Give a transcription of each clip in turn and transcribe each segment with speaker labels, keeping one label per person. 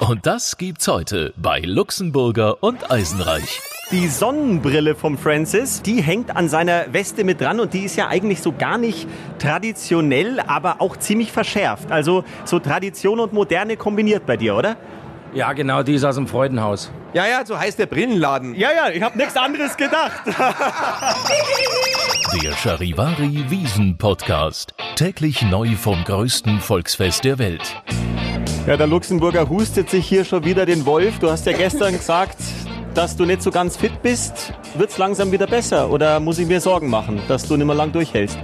Speaker 1: Und das gibt's heute bei Luxemburger und Eisenreich.
Speaker 2: Die Sonnenbrille vom Francis, die hängt an seiner Weste mit dran und die ist ja eigentlich so gar nicht traditionell, aber auch ziemlich verschärft. Also so Tradition und Moderne kombiniert bei dir, oder?
Speaker 3: Ja, genau, die ist aus dem Freudenhaus.
Speaker 4: Ja, ja, so heißt der Brillenladen.
Speaker 2: Ja, ja, ich habe nichts anderes gedacht.
Speaker 1: Der Charivari Wiesen Podcast. Täglich neu vom größten Volksfest der Welt.
Speaker 2: Ja, der Luxemburger hustet sich hier schon wieder den Wolf. Du hast ja gestern gesagt, dass du nicht so ganz fit bist. Wird's langsam wieder besser oder muss ich mir Sorgen machen, dass du nicht mehr lang durchhältst?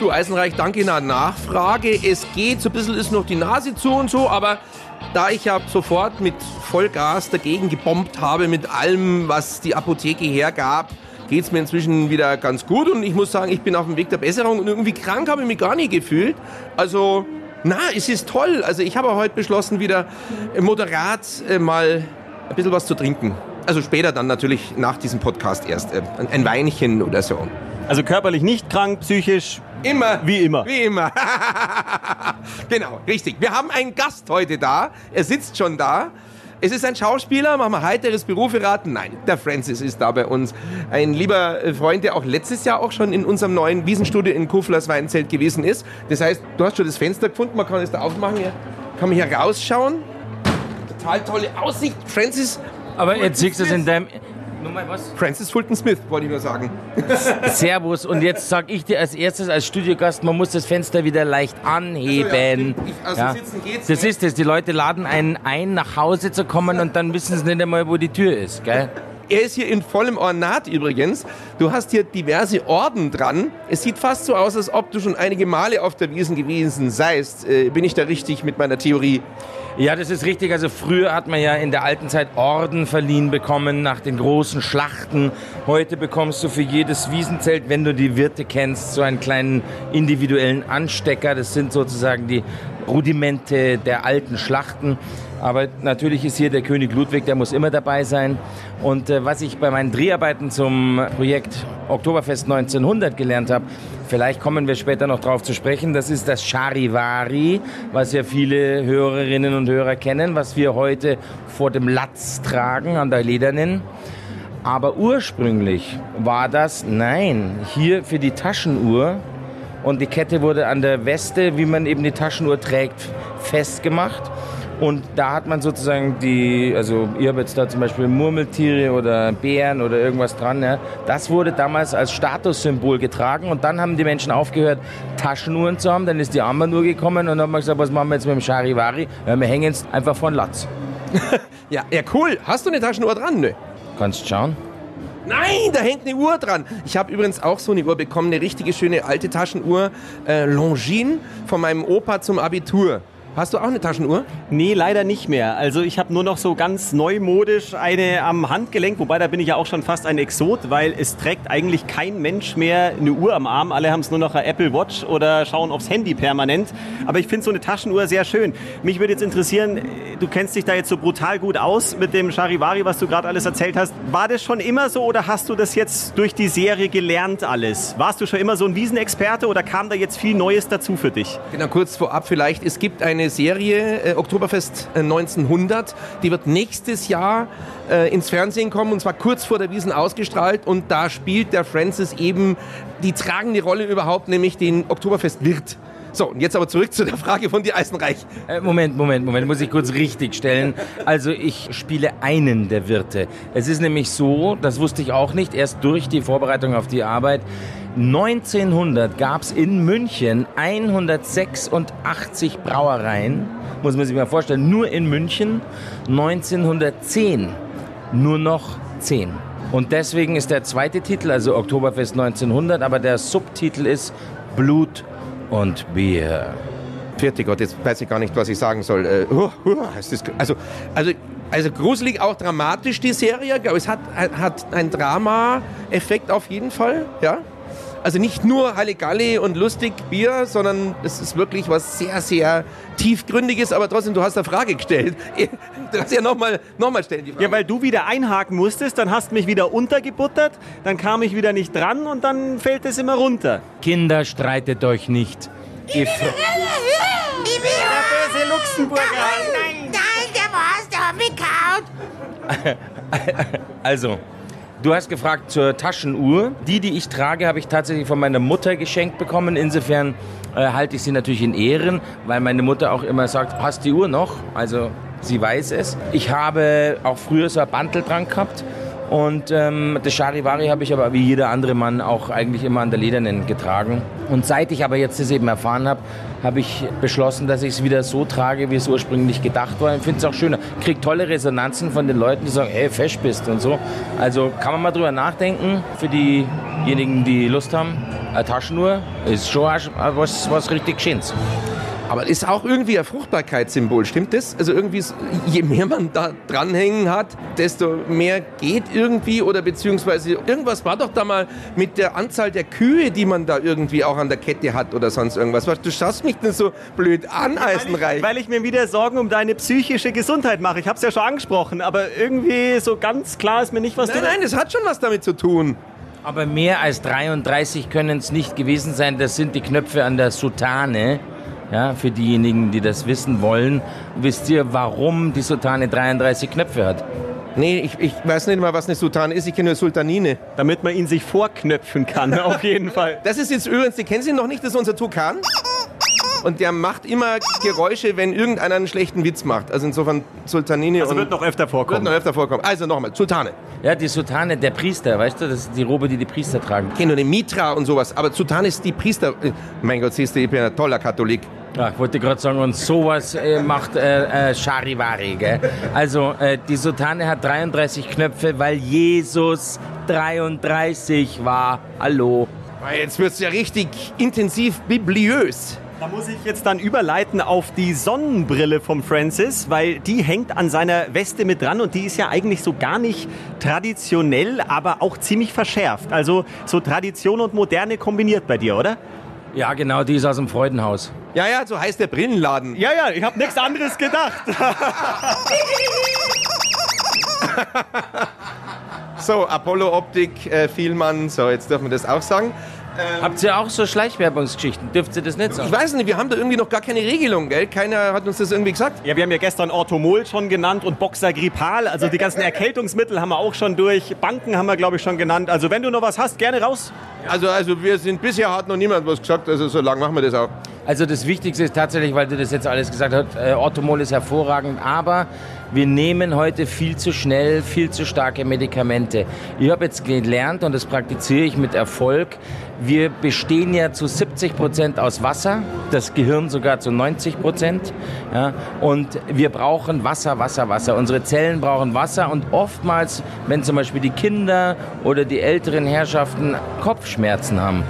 Speaker 4: Du Eisenreich, danke in der Nachfrage. Es geht, so ein bisschen ist noch die Nase zu und so, aber da ich ja sofort mit Vollgas dagegen gebombt habe, mit allem, was die Apotheke hergab, geht es mir inzwischen wieder ganz gut und ich muss sagen, ich bin auf dem Weg der Besserung und irgendwie krank habe ich mich gar nicht gefühlt. Also, na, es ist toll. Also ich habe heute beschlossen, wieder moderat äh, mal ein bisschen was zu trinken. Also später dann natürlich nach diesem Podcast erst. Äh, ein Weinchen oder so.
Speaker 2: Also körperlich nicht krank, psychisch
Speaker 4: Immer.
Speaker 2: Wie immer.
Speaker 4: Wie immer. genau, richtig. Wir haben einen Gast heute da. Er sitzt schon da. Es ist ein Schauspieler, machen wir heiteres raten. Nein, der Francis ist da bei uns. Ein lieber Freund, der auch letztes Jahr auch schon in unserem neuen Wiesenstudio in Kuflers Weinzelt gewesen ist. Das heißt, du hast schon das Fenster gefunden, man kann es da aufmachen. Hier kann man hier rausschauen. Total tolle Aussicht. Francis.
Speaker 3: Aber jetzt siehst du es in deinem,
Speaker 4: Nochmal was? Francis Fulton Smith, wollte ich nur sagen.
Speaker 3: Servus. Und jetzt sag ich dir als erstes als Studiogast, man muss das Fenster wieder leicht anheben.
Speaker 4: Also, ja, ich, also
Speaker 3: ja.
Speaker 4: sitzen geht's
Speaker 3: Das ist es. Die Leute laden einen ein, nach Hause zu kommen und dann wissen sie nicht einmal, wo die Tür ist. Gell?
Speaker 4: Er ist hier in vollem Ornat übrigens. Du hast hier diverse Orden dran. Es sieht fast so aus, als ob du schon einige Male auf der Wiesen gewesen seist. Äh, bin ich da richtig mit meiner Theorie?
Speaker 3: Ja, das ist richtig. Also früher hat man ja in der alten Zeit Orden verliehen bekommen nach den großen Schlachten. Heute bekommst du für jedes Wiesenzelt, wenn du die Wirte kennst, so einen kleinen individuellen Anstecker. Das sind sozusagen die Rudimente der alten Schlachten. Aber natürlich ist hier der König Ludwig, der muss immer dabei sein. Und äh, was ich bei meinen Dreharbeiten zum Projekt Oktoberfest 1900 gelernt habe, vielleicht kommen wir später noch drauf zu sprechen, das ist das Charivari, was ja viele Hörerinnen und Hörer kennen, was wir heute vor dem Latz tragen, an der Ledernen. Aber ursprünglich war das, nein, hier für die Taschenuhr und die Kette wurde an der Weste, wie man eben die Taschenuhr trägt, festgemacht. Und da hat man sozusagen die, also ihr habt jetzt da zum Beispiel Murmeltiere oder Bären oder irgendwas dran. Ja. Das wurde damals als Statussymbol getragen und dann haben die Menschen aufgehört, Taschenuhren zu haben. Dann ist die Armbanduhr gekommen und dann haben wir gesagt, was machen wir jetzt mit dem Charivari? Ja, wir hängen jetzt einfach von Latz.
Speaker 4: ja, ja, cool. Hast du eine Taschenuhr dran? Nö.
Speaker 3: Kannst schauen.
Speaker 4: Nein, da hängt eine Uhr dran. Ich habe übrigens auch so eine Uhr bekommen, eine richtige schöne alte Taschenuhr, äh, Longines, von meinem Opa zum Abitur. Hast du auch eine Taschenuhr?
Speaker 2: Nee, leider nicht mehr. Also ich habe nur noch so ganz neumodisch eine am Handgelenk, wobei da bin ich ja auch schon fast ein Exot, weil es trägt eigentlich kein Mensch mehr eine Uhr am Arm. Alle haben es nur noch eine Apple Watch oder schauen aufs Handy permanent. Aber ich finde so eine Taschenuhr sehr schön. Mich würde jetzt interessieren, du kennst dich da jetzt so brutal gut aus mit dem Charivari, was du gerade alles erzählt hast. War das schon immer so oder hast du das jetzt durch die Serie gelernt alles? Warst du schon immer so ein Wiesenexperte oder kam da jetzt viel Neues dazu für dich?
Speaker 4: Genau, kurz vorab vielleicht. Es gibt eine Serie, äh, Oktoberfest 1900. Die wird nächstes Jahr äh, ins Fernsehen kommen und zwar kurz vor der Wiesen ausgestrahlt. Und da spielt der Francis eben die tragende Rolle überhaupt, nämlich den Oktoberfest-Wirt. So, und jetzt aber zurück zu der Frage von die Eisenreich.
Speaker 3: Äh, Moment, Moment, Moment, muss ich kurz richtig stellen. Also ich spiele einen der Wirte. Es ist nämlich so, das wusste ich auch nicht, erst durch die Vorbereitung auf die Arbeit. 1900 gab es in München 186 Brauereien, muss man sich mal vorstellen, nur in München. 1910 nur noch 10. Und deswegen ist der zweite Titel, also Oktoberfest 1900, aber der Subtitel ist Blut und Bier.
Speaker 4: Vierte Gott, jetzt weiß ich gar nicht, was ich sagen soll. Äh, uh, uh, also, also, also gruselig, auch dramatisch die Serie. Es hat, hat einen Drama-Effekt auf jeden Fall, ja. Also nicht nur Halligalli und lustig Bier, sondern es ist wirklich was sehr, sehr tiefgründiges, aber trotzdem, du hast eine Frage gestellt. Du hast ja nochmal noch mal stellen die Frage.
Speaker 2: Ja, weil du wieder einhaken musstest, dann hast mich wieder untergebuttert, dann kam ich wieder nicht dran und dann fällt es immer runter.
Speaker 3: Kinder, streitet euch nicht.
Speaker 5: Ich will,
Speaker 2: Der böse Luxemburger.
Speaker 5: Nein, nein, der war's, der
Speaker 3: Also, du hast gefragt zur Taschenuhr. Die, die ich trage, habe ich tatsächlich von meiner Mutter geschenkt bekommen. Insofern äh, halte ich sie natürlich in Ehren, weil meine Mutter auch immer sagt, hast die Uhr noch? Also sie weiß es. Ich habe auch früher so ein Bantel dran gehabt. Und ähm, das Charivari habe ich aber wie jeder andere Mann auch eigentlich immer an der Ledernen getragen. Und seit ich aber jetzt das eben erfahren habe, habe ich beschlossen, dass ich es wieder so trage, wie es ursprünglich gedacht war. Ich finde es auch schöner. Kriege tolle Resonanzen von den Leuten, die sagen, hey, fesch bist und so. Also kann man mal drüber nachdenken, für diejenigen, die Lust haben. Eine Taschenuhr ist schon was, was richtig Schönes.
Speaker 4: Aber ist auch irgendwie ein Fruchtbarkeitssymbol, stimmt das? Also irgendwie, je mehr man da dranhängen hat, desto mehr geht irgendwie oder beziehungsweise irgendwas war doch da mal mit der Anzahl der Kühe, die man da irgendwie auch an der Kette hat oder sonst irgendwas. Du schaust mich denn so blöd an, Eisenreich.
Speaker 2: Weil ich, weil ich mir wieder Sorgen um deine psychische Gesundheit mache. Ich habe es ja schon angesprochen, aber irgendwie so ganz klar ist mir nicht, was
Speaker 4: nein,
Speaker 2: du...
Speaker 4: Nein, das hat schon was damit zu tun.
Speaker 3: Aber mehr als 33 können es nicht gewesen sein. Das sind die Knöpfe an der Soutane. Ja, für diejenigen, die das wissen wollen, wisst ihr, warum die Sultane 33 Knöpfe hat?
Speaker 4: Nee, ich, ich weiß nicht mal, was eine Sultane ist. Ich kenne nur Sultanine.
Speaker 2: Damit man ihn sich vorknöpfen kann, auf jeden Fall.
Speaker 4: Das ist jetzt übrigens, die kennen Sie noch nicht, das ist unser Tukan. Und der macht immer Geräusche, wenn irgendeiner einen schlechten Witz macht. Also insofern Sultanine.
Speaker 2: Also wird noch öfter vorkommen.
Speaker 4: Wird noch öfter vorkommen. Also nochmal, Sultane.
Speaker 3: Ja, die Sultane, der Priester, weißt du, das ist die Robe, die die Priester tragen.
Speaker 4: Ich kenne nur den Mitra und sowas, aber Sultane ist die Priester. Mein Gott, siehst du, ich bin ein toller Katholik.
Speaker 3: Ja, ich wollte gerade sagen, und sowas äh, macht äh, äh, Charivari. Gell? Also, äh, die Sultane hat 33 Knöpfe, weil Jesus 33 war. Hallo.
Speaker 4: Jetzt wird es ja richtig intensiv bibliös.
Speaker 2: Da muss ich jetzt dann überleiten auf die Sonnenbrille vom Francis, weil die hängt an seiner Weste mit dran und die ist ja eigentlich so gar nicht traditionell, aber auch ziemlich verschärft. Also so Tradition und Moderne kombiniert bei dir, oder?
Speaker 3: Ja, genau, die ist aus dem Freudenhaus.
Speaker 4: Ja, ja, so heißt der Brillenladen.
Speaker 2: Ja, ja, ich habe nichts anderes gedacht.
Speaker 4: so, Apollo Optik, äh, Vielmann, so, jetzt dürfen wir das auch sagen.
Speaker 3: Ähm, Habt ihr auch so Schleichwerbungsgeschichten? Dürft ihr das nicht sagen?
Speaker 4: Ich weiß nicht, wir haben da irgendwie noch gar keine Regelung, gell? Keiner hat uns das irgendwie gesagt.
Speaker 2: Ja, wir haben ja gestern Orthomol schon genannt und Boxer Grippal. Also die ganzen Erkältungsmittel haben wir auch schon durch. Banken haben wir, glaube ich, schon genannt. Also wenn du noch was hast, gerne raus.
Speaker 4: Also, also wir sind, bisher hat noch niemand was gesagt, also so lange machen wir das auch.
Speaker 3: Also das Wichtigste ist tatsächlich, weil du das jetzt alles gesagt hast, äh, Orthomol ist hervorragend, aber wir nehmen heute viel zu schnell, viel zu starke Medikamente. Ich habe jetzt gelernt und das praktiziere ich mit Erfolg. Wir bestehen ja zu 70 Prozent aus Wasser, das Gehirn sogar zu 90 Prozent. Ja, und wir brauchen Wasser, Wasser, Wasser. Unsere Zellen brauchen Wasser und oftmals, wenn zum Beispiel die Kinder oder die älteren Herrschaften Kopfschmerzen haben,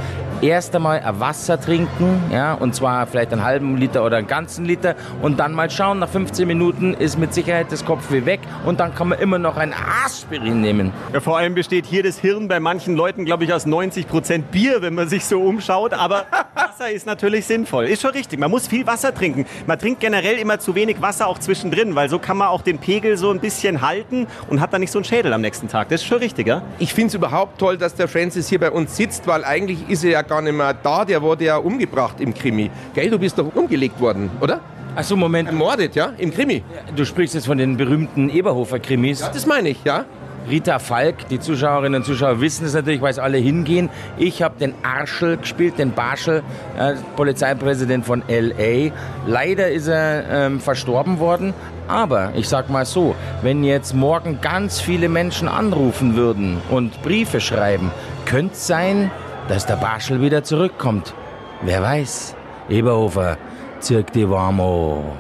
Speaker 3: erst einmal Wasser trinken, ja, und zwar vielleicht einen halben Liter oder einen ganzen Liter und dann mal schauen, nach 15 Minuten ist mit Sicherheit das Kopfweh weg und dann kann man immer noch ein Aspirin nehmen.
Speaker 2: Ja, vor allem besteht hier das Hirn bei manchen Leuten, glaube ich, aus 90 Prozent Bier, wenn man sich so umschaut, aber Wasser ist natürlich sinnvoll. Ist schon richtig, man muss viel Wasser trinken. Man trinkt generell immer zu wenig Wasser auch zwischendrin, weil so kann man auch den Pegel so ein bisschen halten und hat dann nicht so einen Schädel am nächsten Tag. Das ist schon richtig, ja?
Speaker 4: Ich finde es überhaupt toll, dass der Francis hier bei uns sitzt, weil eigentlich ist er ja gar nicht mehr da, der wurde ja umgebracht im Krimi. Gell, du bist doch umgelegt worden, oder?
Speaker 3: Achso, Moment.
Speaker 4: Ermordet, ja, im Krimi.
Speaker 3: Du sprichst jetzt von den berühmten Eberhofer-Krimis.
Speaker 4: Ja, das meine ich, ja.
Speaker 3: Rita Falk, die Zuschauerinnen und Zuschauer wissen es natürlich, weil es alle hingehen. Ich habe den Arschel gespielt, den Barschel, äh, Polizeipräsident von LA. Leider ist er ähm, verstorben worden. Aber ich sag mal so, wenn jetzt morgen ganz viele Menschen anrufen würden und Briefe schreiben, könnte es sein, dass der Barschel wieder zurückkommt. Wer weiß. Eberhofer, zirk die Warmo.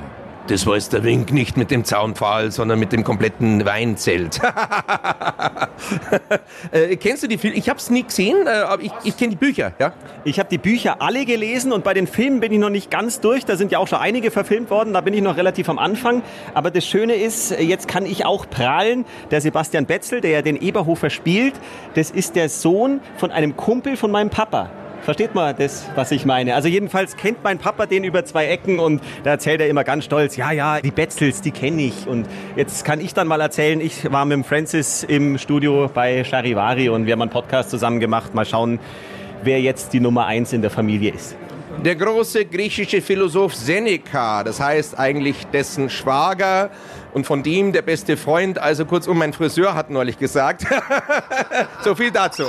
Speaker 4: Das war jetzt der Wink nicht mit dem Zaunpfahl, sondern mit dem kompletten Weinzelt. äh, kennst du die Filme? Ich habe es nie gesehen, äh, aber ich, ich kenne die Bücher. Ja?
Speaker 2: Ich habe die Bücher alle gelesen und bei den Filmen bin ich noch nicht ganz durch. Da sind ja auch schon einige verfilmt worden, da bin ich noch relativ am Anfang. Aber das Schöne ist, jetzt kann ich auch prahlen. Der Sebastian Betzel, der ja den Eberhofer spielt, das ist der Sohn von einem Kumpel von meinem Papa. Versteht man das, was ich meine? Also jedenfalls kennt mein Papa den über zwei Ecken und da erzählt er immer ganz stolz, ja, ja, die Betzels, die kenne ich. Und jetzt kann ich dann mal erzählen, ich war mit Francis im Studio bei Charivari und wir haben einen Podcast zusammen gemacht. Mal schauen, wer jetzt die Nummer eins in der Familie ist.
Speaker 4: Der große griechische Philosoph Seneca, das heißt eigentlich dessen Schwager und von dem der beste Freund, also kurzum, mein Friseur hat neulich gesagt. so viel dazu.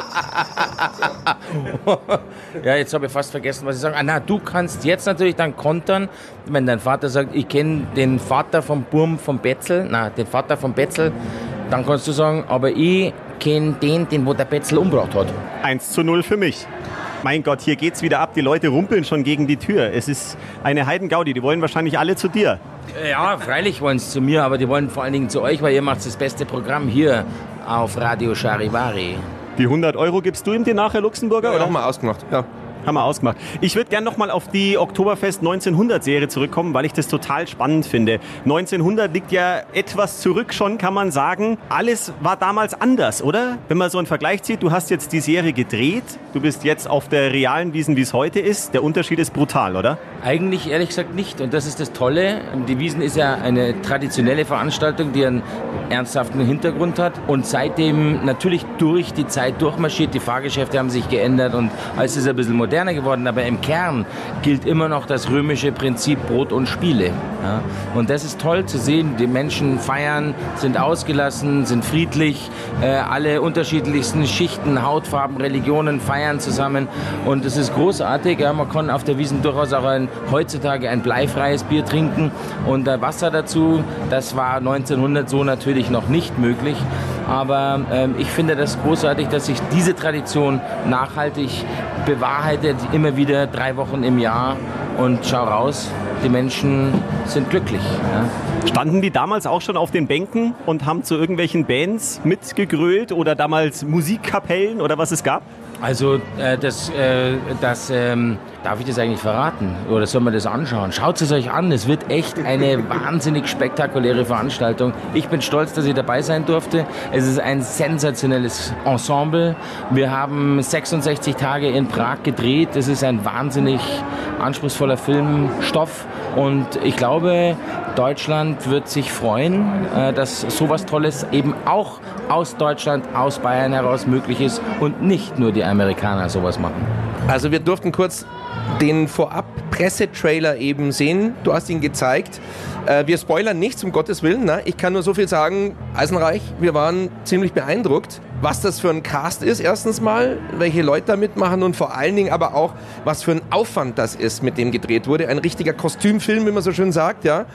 Speaker 3: ja, jetzt habe ich fast vergessen, was ich sage. Ah, na, du kannst jetzt natürlich dann kontern, wenn dein Vater sagt, ich kenne den Vater vom Burm vom Betzel, na, den Vater vom Betzel, dann kannst du sagen, aber ich kenne den, den wo der Betzel umgebracht hat.
Speaker 2: 1 zu 0 für mich. Mein Gott, hier geht's wieder ab. Die Leute rumpeln schon gegen die Tür. Es ist eine Heidengaudi. Die wollen wahrscheinlich alle zu dir.
Speaker 3: Ja, freilich wollen sie zu mir, aber die wollen vor allen Dingen zu euch, weil ihr macht das beste Programm hier auf Radio Charivari.
Speaker 2: Die 100 Euro gibst du ihm dir nachher, Luxemburger?
Speaker 4: Ja,
Speaker 2: oder?
Speaker 4: wir ausgemacht. Ja.
Speaker 2: Haben wir ausgemacht. Ich würde gerne nochmal auf die Oktoberfest 1900 Serie zurückkommen, weil ich das total spannend finde. 1900 liegt ja etwas zurück schon, kann man sagen. Alles war damals anders, oder? Wenn man so einen Vergleich zieht, du hast jetzt die Serie gedreht, du bist jetzt auf der realen Wiesen, wie es heute ist. Der Unterschied ist brutal, oder?
Speaker 3: Eigentlich ehrlich gesagt nicht. Und das ist das Tolle. Die Wiesen ist ja eine traditionelle Veranstaltung, die einen ernsthaften Hintergrund hat und seitdem natürlich durch die Zeit durchmarschiert. Die Fahrgeschäfte haben sich geändert und alles ist ein bisschen moderner moderner geworden, aber im Kern gilt immer noch das römische Prinzip Brot und Spiele. Ja? Und das ist toll zu sehen. Die Menschen feiern, sind ausgelassen, sind friedlich. Äh, alle unterschiedlichsten Schichten, Hautfarben, Religionen feiern zusammen. Und es ist großartig. Ja? Man kann auf der Wiesen durchaus auch ein, heutzutage ein bleifreies Bier trinken und äh, Wasser dazu. Das war 1900 so natürlich noch nicht möglich. Aber ähm, ich finde das großartig, dass sich diese Tradition nachhaltig bewahrheitet, immer wieder drei Wochen im Jahr. Und schau raus, die Menschen sind glücklich. Ja.
Speaker 2: Standen die damals auch schon auf den Bänken und haben zu irgendwelchen Bands mitgegrölt oder damals Musikkapellen oder was es gab?
Speaker 3: Also äh, das, äh, das ähm, darf ich das eigentlich verraten oder soll man das anschauen? Schaut es euch an, es wird echt eine wahnsinnig spektakuläre Veranstaltung. Ich bin stolz, dass ich dabei sein durfte. Es ist ein sensationelles Ensemble. Wir haben 66 Tage in Prag gedreht. Es ist ein wahnsinnig anspruchsvoller Filmstoff und ich glaube, Deutschland wird sich freuen, äh, dass sowas Tolles eben auch aus Deutschland, aus Bayern heraus möglich ist und nicht nur die Amerikaner sowas machen.
Speaker 4: Also wir durften kurz den Vorab-Pressetrailer eben sehen. Du hast ihn gezeigt. Äh, wir spoilern nichts, um Gottes Willen. Ne? Ich kann nur so viel sagen, Eisenreich, wir waren ziemlich beeindruckt, was das für ein Cast ist, erstens mal, welche Leute da mitmachen und vor allen Dingen aber auch, was für ein Aufwand das ist, mit dem gedreht wurde. Ein richtiger Kostümfilm, wie man so schön sagt, ja.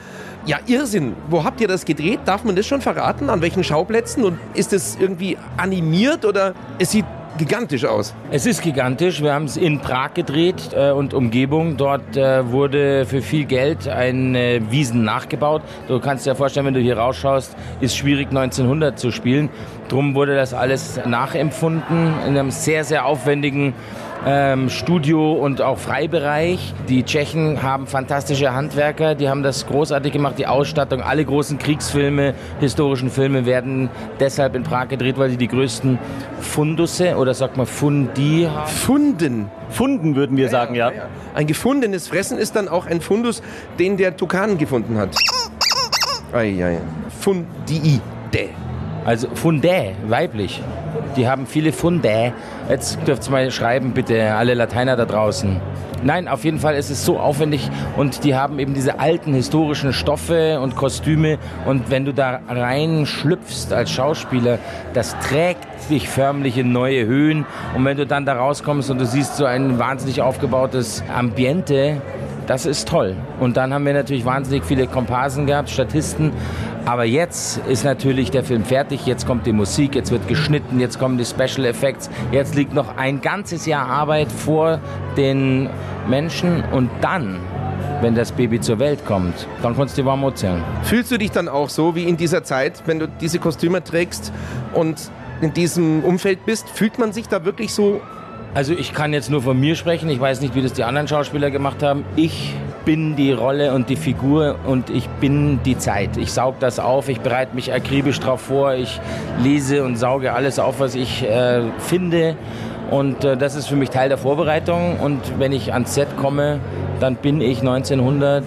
Speaker 4: Ja, Irrsinn. Wo habt ihr das gedreht? Darf man das schon verraten? An welchen Schauplätzen? Und ist es irgendwie animiert oder es sieht gigantisch aus.
Speaker 3: Es ist gigantisch. Wir haben es in Prag gedreht äh, und Umgebung. Dort äh, wurde für viel Geld ein äh, Wiesen nachgebaut. Du kannst dir vorstellen, wenn du hier rausschaust, ist schwierig 1900 zu spielen. Drum wurde das alles nachempfunden in einem sehr, sehr aufwendigen ähm, Studio und auch Freibereich. Die Tschechen haben fantastische Handwerker, die haben das großartig gemacht, die Ausstattung. Alle großen Kriegsfilme, historischen Filme werden deshalb in Prag gedreht, weil sie die größten Fundusse oder sagt man Fundi haben.
Speaker 2: Funden. Funden würden wir sagen, ja.
Speaker 4: Ein gefundenes Fressen ist dann auch ein Fundus, den der Tukan gefunden hat. Eieiei. Fundi.
Speaker 3: Also Fundä, weiblich. Die haben viele Fundä. Jetzt dürft ihr mal schreiben, bitte, alle Lateiner da draußen. Nein, auf jeden Fall ist es so aufwendig und die haben eben diese alten historischen Stoffe und Kostüme und wenn du da reinschlüpfst als Schauspieler, das trägt dich förmlich in neue Höhen und wenn du dann da rauskommst und du siehst so ein wahnsinnig aufgebautes Ambiente, das ist toll. Und dann haben wir natürlich wahnsinnig viele Komparsen gehabt, Statisten. Aber jetzt ist natürlich der Film fertig, jetzt kommt die Musik, jetzt wird geschnitten, jetzt kommen die Special Effects, jetzt liegt noch ein ganzes Jahr Arbeit vor den Menschen und dann wenn das Baby zur Welt kommt, dann kannst du die warm erzählen.
Speaker 4: Fühlst du dich dann auch so wie in dieser Zeit, wenn du diese Kostüme trägst und in diesem Umfeld bist, fühlt man sich da wirklich so
Speaker 3: also ich kann jetzt nur von mir sprechen. Ich weiß nicht, wie das die anderen Schauspieler gemacht haben. Ich bin die Rolle und die Figur und ich bin die Zeit. Ich saug das auf, ich bereite mich akribisch darauf vor, ich lese und sauge alles auf, was ich äh, finde. Und äh, das ist für mich Teil der Vorbereitung. Und wenn ich ans Set komme, dann bin ich 1900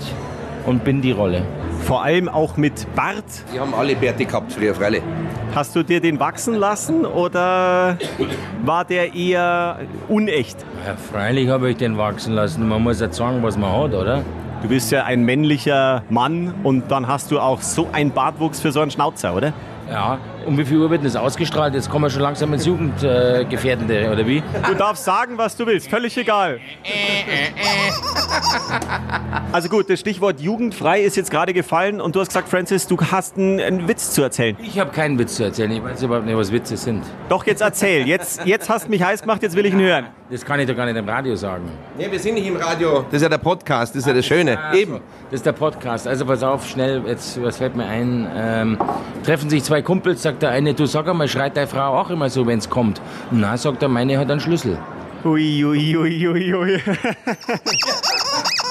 Speaker 3: und bin die Rolle.
Speaker 2: Vor allem auch mit Bart.
Speaker 4: Die haben alle Bärte gehabt früher, freilich.
Speaker 2: Hast du dir den wachsen lassen oder war der eher unecht?
Speaker 3: Ja, freilich habe ich den wachsen lassen. Man muss ja sagen, was man hat, oder?
Speaker 2: Du bist ja ein männlicher Mann und dann hast du auch so einen Bartwuchs für so einen Schnauzer, oder?
Speaker 3: Ja. Um wie viel Uhr wird denn das ausgestrahlt? Jetzt kommen wir schon langsam ins Jugendgefährdende, äh, oder wie?
Speaker 2: Du darfst sagen, was du willst, völlig egal. Also gut, das Stichwort jugendfrei ist jetzt gerade gefallen und du hast gesagt, Francis, du hast einen, einen Witz zu erzählen.
Speaker 3: Ich habe keinen Witz zu erzählen. Ich weiß überhaupt nicht, was Witze sind.
Speaker 2: Doch, jetzt erzähl. Jetzt, jetzt hast du mich heiß gemacht, jetzt will ich ihn hören.
Speaker 3: Das kann ich doch gar nicht im Radio sagen.
Speaker 4: Nee, wir sind nicht im Radio. Das ist ja der Podcast, das ist ja das Schöne.
Speaker 3: Ah, so.
Speaker 4: Eben.
Speaker 3: Das ist der Podcast. Also pass auf, schnell, jetzt, was fällt mir ein? Ähm, treffen sich zwei Kumpels, sagt der eine, du sag einmal, schreit deine Frau auch immer so, wenn's kommt? Na, sagt der, meine hat einen Schlüssel.
Speaker 2: Ui, ui, ui, ui, ui.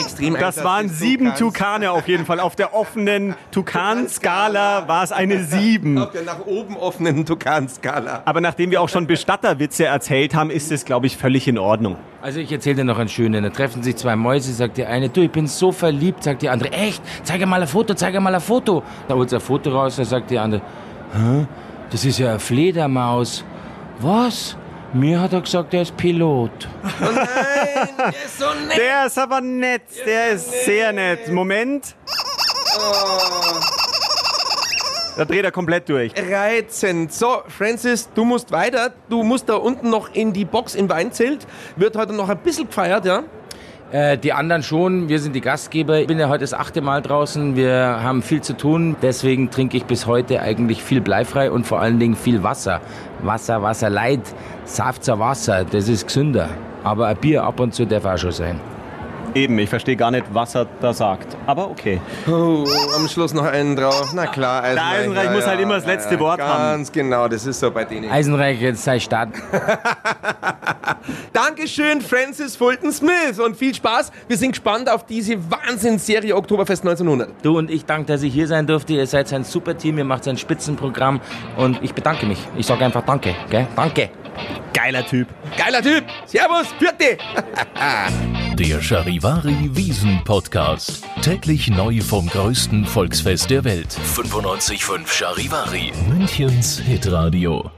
Speaker 4: Extrem
Speaker 2: Das waren sieben Tukane auf jeden Fall. Auf der offenen Tukan-Skala war es eine sieben.
Speaker 4: Auf der nach oben offenen Tukan-Skala.
Speaker 2: Aber nachdem wir auch schon Bestatterwitze erzählt haben, ist es, glaube ich, völlig in Ordnung.
Speaker 3: Also ich erzähle dir noch einen schönen. Da treffen sich zwei Mäuse, sagt die eine, du, ich bin so verliebt, sagt die andere, echt? Zeig mal ein Foto, zeig mal ein Foto. Da holt sie ein Foto raus, da sagt die andere, hä? Das ist ja eine Fledermaus. Was? Mir hat er gesagt, er ist Pilot.
Speaker 4: Der ist so nett.
Speaker 2: Der ist aber nett. Der ist sehr nett. Moment. Da dreht er komplett durch.
Speaker 4: Reizend. So, Francis, du musst weiter. Du musst da unten noch in die Box im Weinzelt. Wird heute noch ein bisschen gefeiert, ja?
Speaker 3: Äh, die anderen schon, wir sind die Gastgeber. Ich bin ja heute das achte Mal draußen. Wir haben viel zu tun. Deswegen trinke ich bis heute eigentlich viel bleifrei und vor allen Dingen viel Wasser. Wasser, Wasser, Leid, Saftzer Wasser, das ist gesünder. Aber ein Bier ab und zu darf auch schon sein.
Speaker 2: Eben, ich verstehe gar nicht, was er da sagt. Aber okay.
Speaker 4: Oh, am Schluss noch einen drauf. Na klar, Eisenreich.
Speaker 2: Der Eisenreich muss halt immer das letzte Wort
Speaker 4: ganz
Speaker 2: haben.
Speaker 4: Ganz genau, das ist so bei denen.
Speaker 3: Eisenreich, jetzt sei Start.
Speaker 4: Dankeschön, Francis Fulton Smith und viel Spaß. Wir sind gespannt auf diese Wahnsinnsserie Oktoberfest 1900.
Speaker 3: Du und ich danke, dass ich hier sein durfte. Ihr seid ein super Team, ihr macht ein Spitzenprogramm und ich bedanke mich. Ich sage einfach Danke. Gell? Danke.
Speaker 2: Geiler Typ.
Speaker 4: Geiler Typ. Servus, Pürte.
Speaker 1: Der Charivari Wiesen Podcast. Täglich neu vom größten Volksfest der Welt. 95.5 Charivari. Münchens Hitradio.